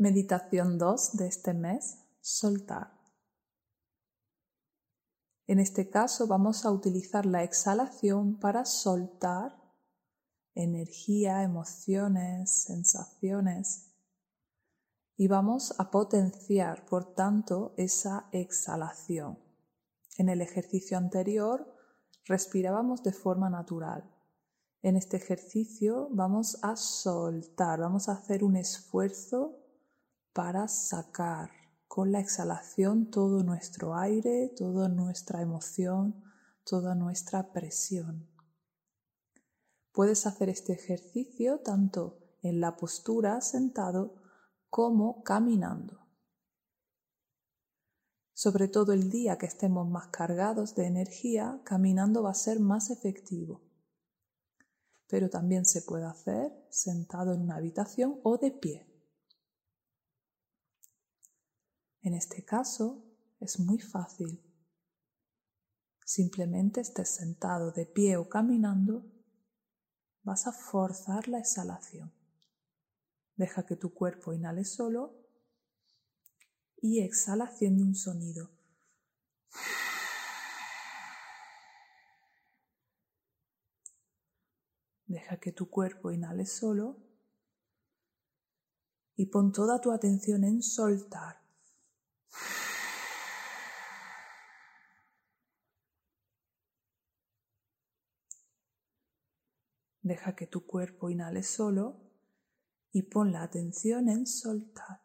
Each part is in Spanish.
Meditación 2 de este mes, soltar. En este caso vamos a utilizar la exhalación para soltar energía, emociones, sensaciones y vamos a potenciar, por tanto, esa exhalación. En el ejercicio anterior respirábamos de forma natural. En este ejercicio vamos a soltar, vamos a hacer un esfuerzo para sacar con la exhalación todo nuestro aire, toda nuestra emoción, toda nuestra presión. Puedes hacer este ejercicio tanto en la postura sentado como caminando. Sobre todo el día que estemos más cargados de energía, caminando va a ser más efectivo. Pero también se puede hacer sentado en una habitación o de pie. En este caso es muy fácil. Simplemente estés sentado de pie o caminando, vas a forzar la exhalación. Deja que tu cuerpo inhale solo y exhala haciendo un sonido. Deja que tu cuerpo inhale solo y pon toda tu atención en soltar. Deja que tu cuerpo inhale solo y pon la atención en soltar.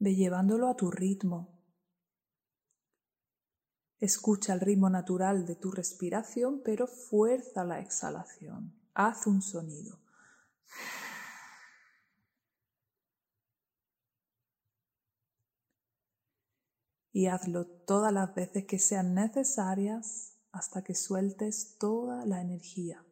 Ve llevándolo a tu ritmo. Escucha el ritmo natural de tu respiración, pero fuerza la exhalación. Haz un sonido. Y hazlo todas las veces que sean necesarias hasta que sueltes toda la energía.